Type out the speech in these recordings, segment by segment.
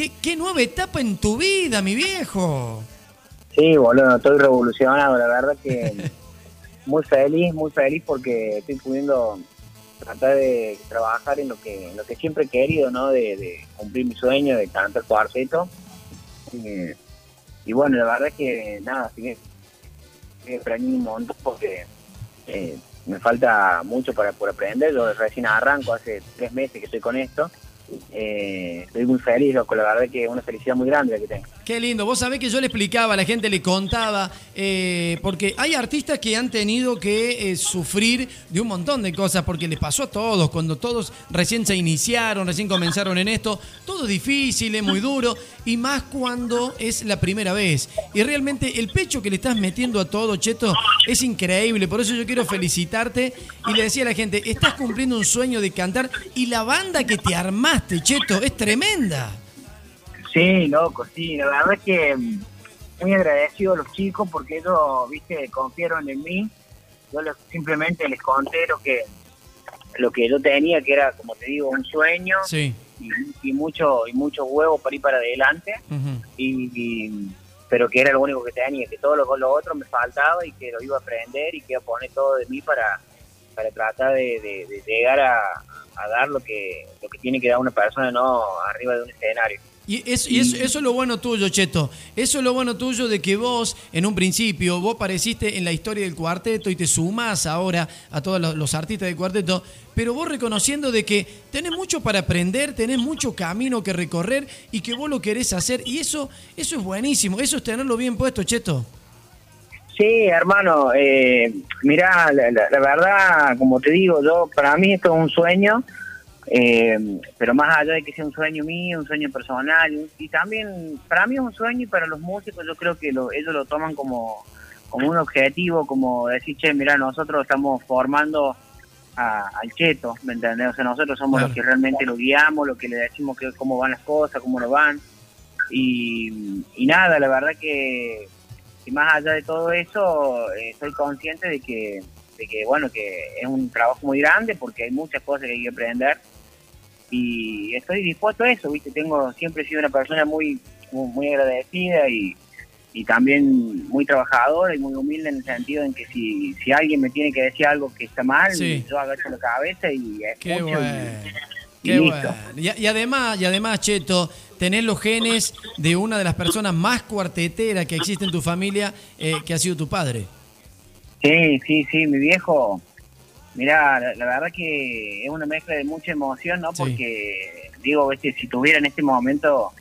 ¿Qué, qué nueva etapa en tu vida, mi viejo? Sí, boludo, estoy revolucionado, la verdad que muy feliz, muy feliz porque estoy pudiendo tratar de trabajar en lo que en lo que siempre he querido, ¿no? De, cumplir mi sueño de cantar cuarteto. Y, y bueno, la verdad es que nada, sigue aprendí un montón porque eh, me falta mucho para por aprender. Yo recién arranco, hace tres meses que estoy con esto. Eh, estoy muy feliz, loco, la verdad que es una felicidad muy grande la que tengo. Qué lindo. Vos sabés que yo le explicaba, la gente le contaba, eh, porque hay artistas que han tenido que eh, sufrir de un montón de cosas, porque les pasó a todos, cuando todos recién se iniciaron, recién comenzaron en esto, todo difícil, es muy duro, y más cuando es la primera vez. Y realmente el pecho que le estás metiendo a todo, Cheto, es increíble. Por eso yo quiero felicitarte y le decía a la gente, estás cumpliendo un sueño de cantar y la banda que te armaste, Cheto, es tremenda. Sí, loco, sí, la verdad es que mm, muy agradecido a los chicos porque ellos, viste, confiaron en mí. Yo simplemente les conté lo que lo que yo tenía, que era, como te digo, un sueño y, mucho y muchos huevos para ir para adelante. y, pero que era lo único que tenía, que todo lo, lo otro me faltaba y que lo iba a aprender y que iba a poner todo de mí para, para tratar de, llegar a, a, dar lo que, lo que tiene que dar una persona no arriba de un escenario. Y, eso, es lo bueno tuyo, Cheto. Eso es lo bueno tuyo de que vos, en un principio, vos apareciste en la historia del cuarteto y te sumás ahora a todos los, artistas del cuarteto, pero vos reconociendo de que tenés mucho para aprender, tenés mucho camino que recorrer y que vos lo querés hacer. Y eso, eso es buenísimo, eso es tenerlo bien puesto, Cheto. Sí, hermano, eh, mirá, la, la, verdad, como te digo, yo para mí esto es un sueño eh, pero más allá de que sea un sueño mío, un sueño personal, y también para mí es un sueño y para los músicos yo creo que lo, ellos lo toman como, como un objetivo, como decir, che, mira, nosotros estamos formando al cheto, ¿me entendés? O sea, nosotros somos los que realmente lo guiamos, los que le decimos que, cómo van las cosas, cómo lo van. Y, nada, la verdad que, más allá de todo eso, eh, soy consciente de que, de que, bueno, que es un trabajo muy grande porque hay muchas cosas que hay que aprender y estoy dispuesto a eso, ¿viste? Tengo, siempre he sido una persona muy, muy, agradecida y, y también muy trabajadora y muy humilde en el sentido en que si, si alguien me tiene que decir algo que está mal, yo agacho la cabeza y Qué bueno. y, Bueno. Y, además, y además, Cheto, tenés los genes de una de las personas más cuarteteras que existe en tu familia, eh, que ha sido tu padre. Sí, sí, sí, mi viejo Mira, la, verdad que es una mezcla de mucha emoción, ¿no? Porque, digo, si tuviera en este momento,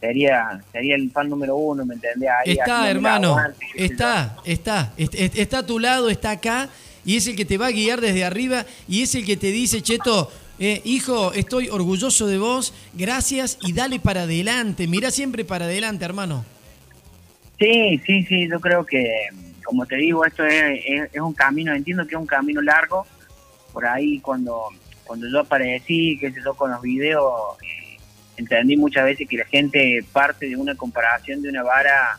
sería sería el fan número uno, ¿me entendés? está, hermano, está, está, está, a tu lado, está acá, y es el que te va a guiar desde arriba, y es el que te dice, Cheto, eh, hijo, estoy orgulloso de vos, gracias, y dale para adelante, mira siempre para adelante, hermano. Sí, sí, sí, yo creo que como te digo, esto es, es, un camino, entiendo que es un camino largo. Por ahí cuando, cuando yo aparecí, que sé yo, con los videos, eh, entendí muchas veces que la gente parte de una comparación de una vara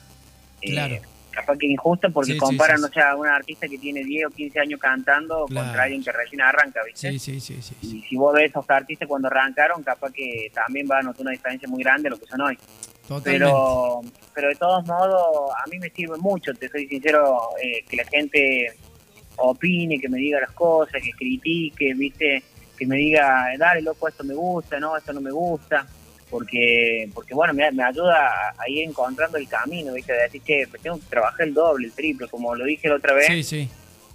eh, capaz que injusta porque comparan, no sé, a una artista que tiene 10 o 15 años cantando contra alguien que recién arranca, ¿viste? Sí, sí, sí, Y si vos ves a esos artistas cuando arrancaron, capaz que también va a notar una diferencia muy grande de lo que son hoy. Pero, pero de todos modos, a mí me sirve mucho, te soy sincero, eh, que la gente opine, que me diga las cosas, que critique, viste, que me diga, dale loco, esto me gusta, no, esto no me gusta, porque, porque bueno, me, me ayuda a, ir encontrando el camino, viste, de decir, que pues tengo que trabajar el doble, el triple, como lo dije la otra vez. Sí, sí.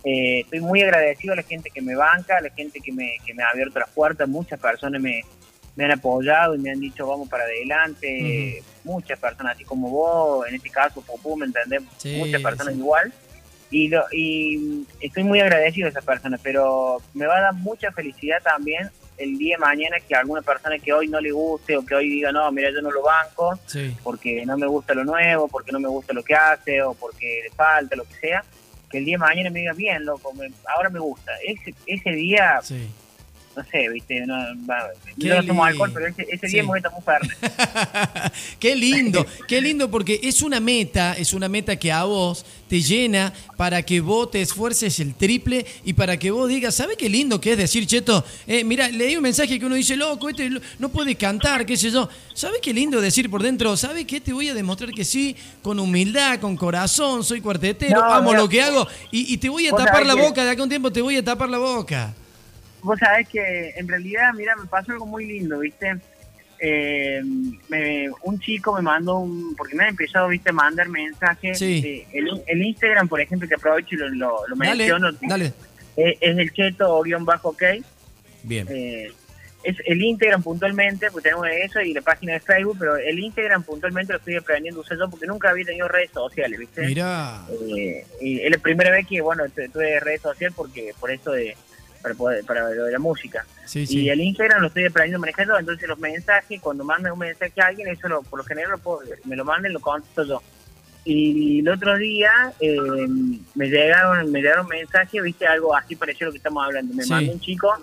Eh, estoy muy agradecido a la gente que me banca, a la gente que me, que me ha abierto las puertas, muchas personas me, me han apoyado y me han dicho vamos para adelante, muchas personas así como vos, en este caso Popú, ¿me entendés? muchas personas igual. Y, lo, y estoy muy agradecido a esas personas, pero me va a dar mucha felicidad también el día de mañana que alguna persona que hoy no le guste o que hoy diga, no, mira, yo no lo banco porque no me gusta lo nuevo, porque no me gusta lo que hace o porque le falta, lo que sea, que el día de mañana me diga, bien, loco, ahora me gusta. Ese, ese día no sé, viste, no, va, no somos alcohol, pero ese, ese día hemos estado muy fuerte. qué lindo, qué lindo porque es una meta, es una meta que a vos te llena para que vos te esfuerces el triple y para que vos digas, ¿sabe qué lindo que es decir, Cheto? Eh, mira, leí un mensaje que uno dice, loco, este no puede cantar, qué sé yo. ¿Sabe qué lindo decir por dentro? ¿Sabe qué? Te voy a demostrar que sí, con humildad, con corazón, soy cuartetero, amo lo que hago y, te voy a tapar la boca, de acá un tiempo te voy a tapar la boca vos sabés que en realidad, mira, me pasó algo muy lindo, ¿viste? Eh, un chico me mandó un, porque me ha empezado, viste, a mandar mensajes. Sí. el, Instagram, por ejemplo, que aprovecho y lo, lo, menciono. Dale. Eh, es el cheto-ok. Bien. Eh, es el Instagram puntualmente, pues tenemos eso y la página de Facebook, pero el Instagram puntualmente lo estoy aprendiendo a usar yo porque nunca había tenido redes sociales, ¿viste? Mira. y es la primera vez que, bueno, tuve redes sociales porque por eso de para, poder, para lo de la música. Y el Instagram lo estoy aprendiendo a manejar yo, entonces los mensajes, cuando manden un mensaje a alguien, eso lo, por lo general lo me lo manden, lo contesto yo. Y el otro día eh, me llegaron me llegaron mensajes, viste, algo así parecido a lo que estamos hablando. Me mandó un chico,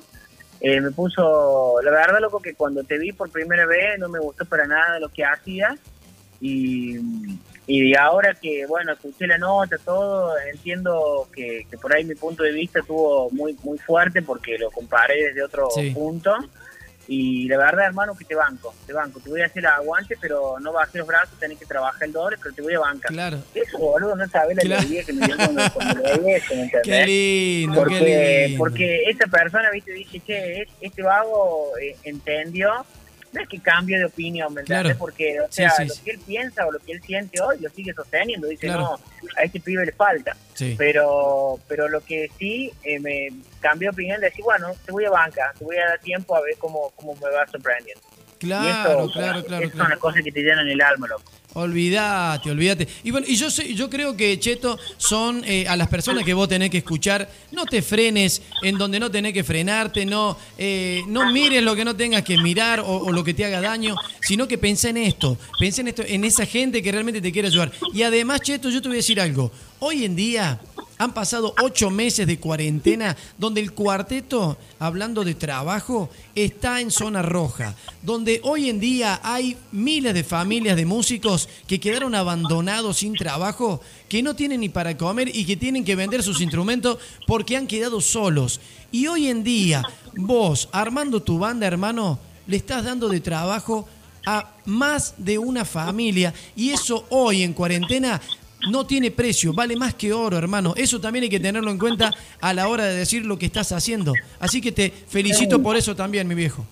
eh, me puso, la verdad, loco, que cuando te vi por primera vez no me gustó para nada lo que hacías. Y, y ahora que, bueno, escuché la nota, todo, entiendo que, por ahí mi punto de vista estuvo muy muy fuerte porque lo comparé desde otro punto. Y la verdad, hermano, que te banco, te banco. Te voy a hacer aguante, pero no bajes los brazos, tenés que trabajar el doble, pero te voy a bancar. Claro. Eso, boludo, no sabes la alegría que me dio cuando, lo ¿me entendés? Qué lindo, porque, qué lindo. Porque esa persona, viste, dice, che, este vago eh, entendió no es que cambie de opinión, ¿me entiendes? Porque, o sea, lo que él piensa o lo que él siente hoy lo sigue sosteniendo. Dice, no, a este pibe le falta. Pero pero lo que sí eh, me cambió de opinión, de decir, bueno, te voy a banca, te voy a dar tiempo a ver cómo, cómo me va sorprendiendo. Claro, claro, claro. Es una cosa que te llenan el alma, loco. Olvídate, olvídate. Y bueno, y yo yo creo que Cheto son eh, a las personas que vos tenés que escuchar. No te frenes en donde no tenés que frenarte, no, eh, no mires lo que no tengas que mirar o, lo que te haga daño, sino que pensé en esto, pensé en esto, en esa gente que realmente te quiere ayudar. Y además, Cheto, yo te voy a decir algo. Hoy en día han pasado ocho meses de cuarentena donde el cuarteto, hablando de trabajo, está en zona roja, donde hoy en día hay miles de familias de músicos que quedaron abandonados sin trabajo, que no tienen ni para comer y que tienen que vender sus instrumentos porque han quedado solos. Y hoy en día, vos, armando tu banda, hermano, le estás dando de trabajo a más de una familia y eso hoy en cuarentena no tiene precio, vale más que oro, hermano. Eso también hay que tenerlo en cuenta a la hora de decir lo que estás haciendo. Así que te felicito por eso también, mi viejo.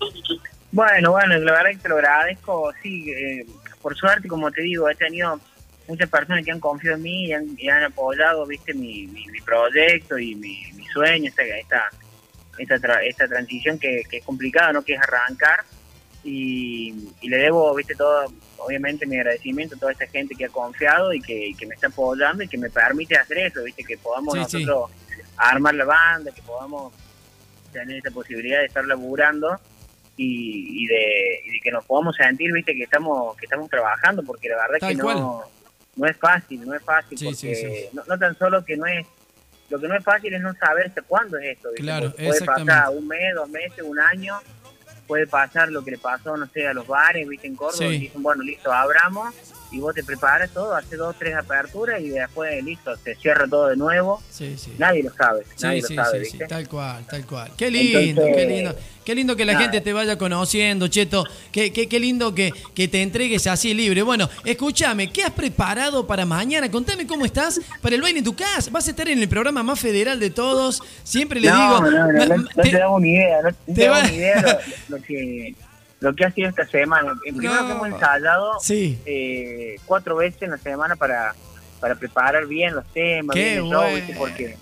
Bueno, bueno, la verdad que te lo agradezco. Sí, eh, por suerte, como te digo, he tenido muchas personas que han confiado en mí y han, apoyado, viste, mi, mi, proyecto y mi, sueño, esta, esta, esta, transición que, que es complicada, ¿no? Que es arrancar y, le debo, viste, todo, obviamente mi agradecimiento a toda esta gente que ha confiado y que, me está apoyando y que me permite hacer eso, viste, que podamos nosotros armar la banda, que podamos tener esa posibilidad de estar laburando y, de, que nos podamos sentir, viste, que estamos que estamos trabajando, porque la verdad es que no, no es fácil, no es fácil, porque no, no tan solo que no es lo que no es fácil es no saber hasta cuándo es esto. Claro, puede pasar un mes, dos meses, un año puede pasar lo que le pasó, no sé, a los bares, viste, en Córdoba, y dicen, bueno, listo, abramos, y vos te preparas todo, hace dos, tres aperturas, y después, listo, se cierra todo de nuevo. Sí, sí. Nadie lo sabe, nadie lo sabe, ¿viste? tal cual, tal cual. Qué lindo, qué lindo. Qué lindo que la gente te vaya conociendo, Cheto. Qué, qué, qué lindo que, que, te entregues así libre. Bueno, escúchame, ¿qué has preparado para mañana? Contame cómo estás para el baile en tu casa. Vas a estar en el programa más federal de todos. Siempre le digo. No, no, no, no, te damos ni idea. No, te damos ni idea lo, que lo que ha sido esta semana. Primero que hemos ensayado eh, cuatro veces en la semana para, para preparar bien los temas, Qué bien el show, porque,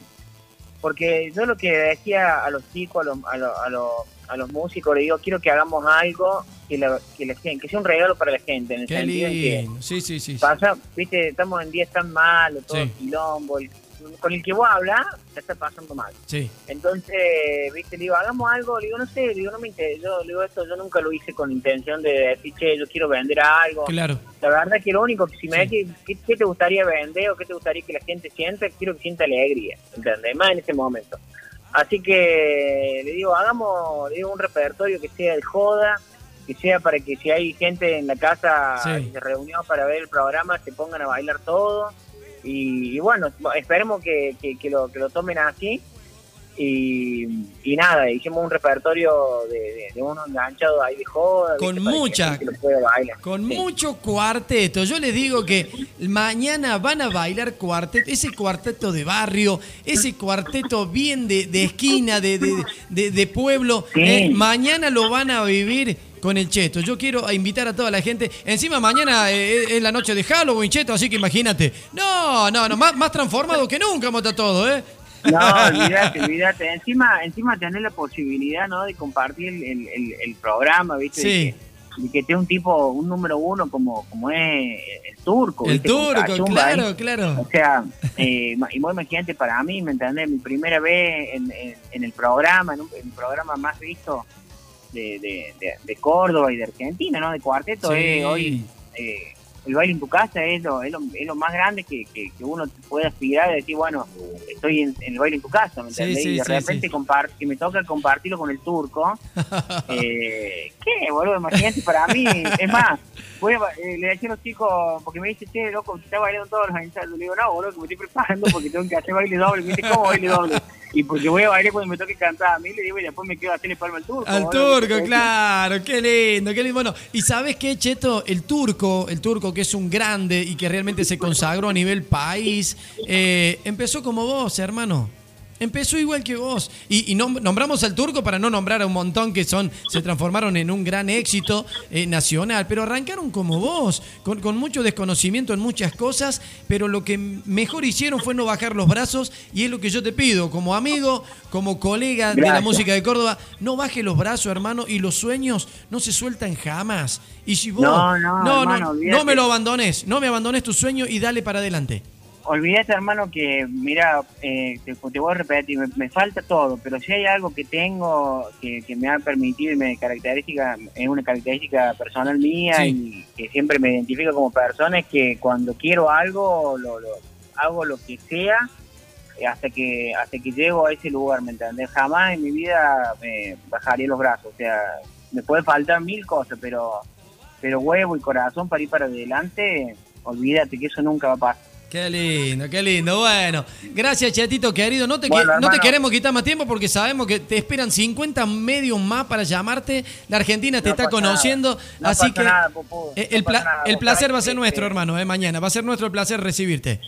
porque yo lo que decía a los chicos, a los, a los a los músicos, le digo, quiero que hagamos algo que, la, que, la gente, que sea un regalo para la gente, en el sentido que sí, sí, sí, pasa, viste, estamos en días tan malos, todo el quilombo, con el que vos hablas, te está pasando mal. Sí. Entonces, viste, le digo, hagamos algo, le digo, no sé, le digo, no me interesa, yo le digo esto, yo nunca lo hice con intención de decir, che, yo quiero vender algo. Claro. La verdad que lo único que si me sí. ¿qué, ¿qué, te gustaría vender o qué te gustaría que la gente sienta? Quiero que sienta alegría, ¿entendés? Más en ese momento. Así que le digo, hagamos le digo, un repertorio que sea de joda, que sea para que si hay gente en la casa Sí. que se reunió para ver el programa, se pongan a bailar todo. Y, y bueno, esperemos que, que, que lo, que lo tomen así. Y, y nada, hicimos un repertorio de, de, de uno enganchado ahí de joda. Con que mucha- pueda bailar. Con Sí. mucho cuarteto. Yo les digo que mañana van a bailar cuarteto, ese cuarteto de barrio, ese cuarteto bien de, de esquina, de, de, de- de pueblo. Sí. eh, mañana lo van a vivir con el Cheto. Yo quiero invitar a toda la gente. Encima mañana eh, es la noche de Halloween, Cheto, así que imagínate. No, no, no, más, más transformado que nunca, mota todo, ¿eh? No, olvídate, olvídate. Encima, encima tener la posibilidad, ¿no? De compartir el, el, el programa, ¿viste? Sí. De que, esté un tipo, un número uno como, como es el turco. El turco, ahí. claro, claro. O sea, eh, y muy imagínate para mí, ¿me entendés? Mi primera vez en, en, en el programa, en, un, en el programa más visto de, de, de, de Córdoba y de Argentina, ¿no? De cuarteto, Sí. eh, hoy eh, el baile en tu casa es lo, es lo, es lo más grande que, que, que uno puede aspirar y decir, bueno, estoy en, en el baile en tu casa, ¿me entendés? sí, y de repente si me toca compartirlo con el turco, eh, ¿qué, boludo? Imagínate para mí, es más, voy a, eh, le decía a los chicos, porque me dice, che, loco, está bailando todos los ensayos. Le digo, no, boludo, que me estoy preparando porque tengo que hacer baile doble. Me dice, ¿cómo baile doble? Y porque voy a bailar cuando me toque cantar a mí, le digo, y después me quedo a hacerle palma al turco. Al boludo, turco, claro, qué lindo, qué lindo. Bueno, y sabes qué, Cheto, el turco, el turco que es un grande y que realmente se consagró a nivel país, eh, empezó como vos, hermano. Empezó igual que vos. Y, y nom- nombramos al turco para no nombrar a un montón que son, se transformaron en un gran éxito eh, nacional, pero arrancaron como vos, con, con mucho desconocimiento en muchas cosas, pero lo que mejor hicieron fue no bajar los brazos y es lo que yo te pido, como amigo, como colega de la música de Córdoba, no baje los brazos, hermano, y los sueños no se sueltan jamás. Y si vos No, no, no, hermano, no, no me lo abandones, no me abandones tu sueño y dale para adelante. Olvídate, hermano, que, mira, eh, te, te voy a repetir, me, me falta todo, pero si hay algo que tengo que, que me ha permitido y me característica, es una característica personal mía Sí. y que siempre me identifico como persona, es que cuando quiero algo, lo, lo- hago lo que sea eh, hasta que hasta que llego a ese lugar, ¿me entendés? Jamás en mi vida me bajaría los brazos, o sea, me puede faltar mil cosas, pero pero huevo y corazón para ir para adelante, olvídate que eso nunca va a pasar. Qué lindo, qué lindo. Bueno, gracias, Chatito querido. No te, Bueno, que- no te queremos quitar más tiempo porque sabemos que te esperan 50 medios más para llamarte. La Argentina te No está conociendo. No así que nada, eh, el, pasa pla- nada. el placer va a ser que- nuestro, hermano, eh, mañana. Va a ser nuestro placer recibirte.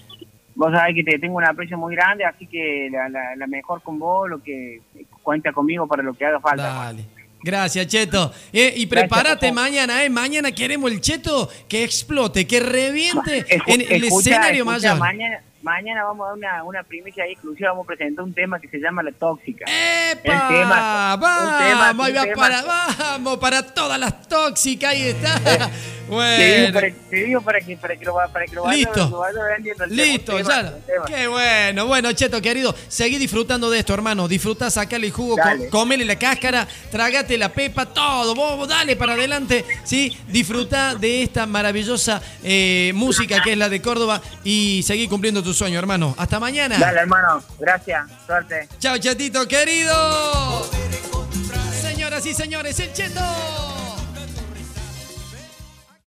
Vos sabés que te tengo un aprecio muy grande, así que la, la, la mejor con vos, lo que cuenta conmigo para lo que haga falta. Dale. Gracias, Cheto. Eh, y prepárate mañana, ¿eh? Mañana queremos el Cheto que explote, que reviente Escu- en el escucha, escenario escucha, mayor. Mañana, mañana vamos a dar una, una primicia ahí exclusiva, vamos a presentar un tema que se llama La Tóxica. ¡Epa! El tema, un vamos, tema, ahí un tema. para, vamos, para todas las tóxicas, ahí está. Te digo, para, te digo para que, para que lo, para que lo vaya, Listo. lo vaya vendiendo el tema, listo, tema, ya. tema. Qué bueno, bueno, Cheto, querido, seguí disfrutando de esto, hermano. Disfruta, sacale el jugo, co- Dale. comele la cáscara, trágate la pepa, todo, vos, vos, dale para adelante, ¿sí? Disfruta de esta maravillosa eh, música que es la de Córdoba y seguí cumpliendo tu sueño, hermano. Hasta mañana. Dale, hermano. Gracias. Suerte. Chao, chatito querido. Señoras y señores, el cheto.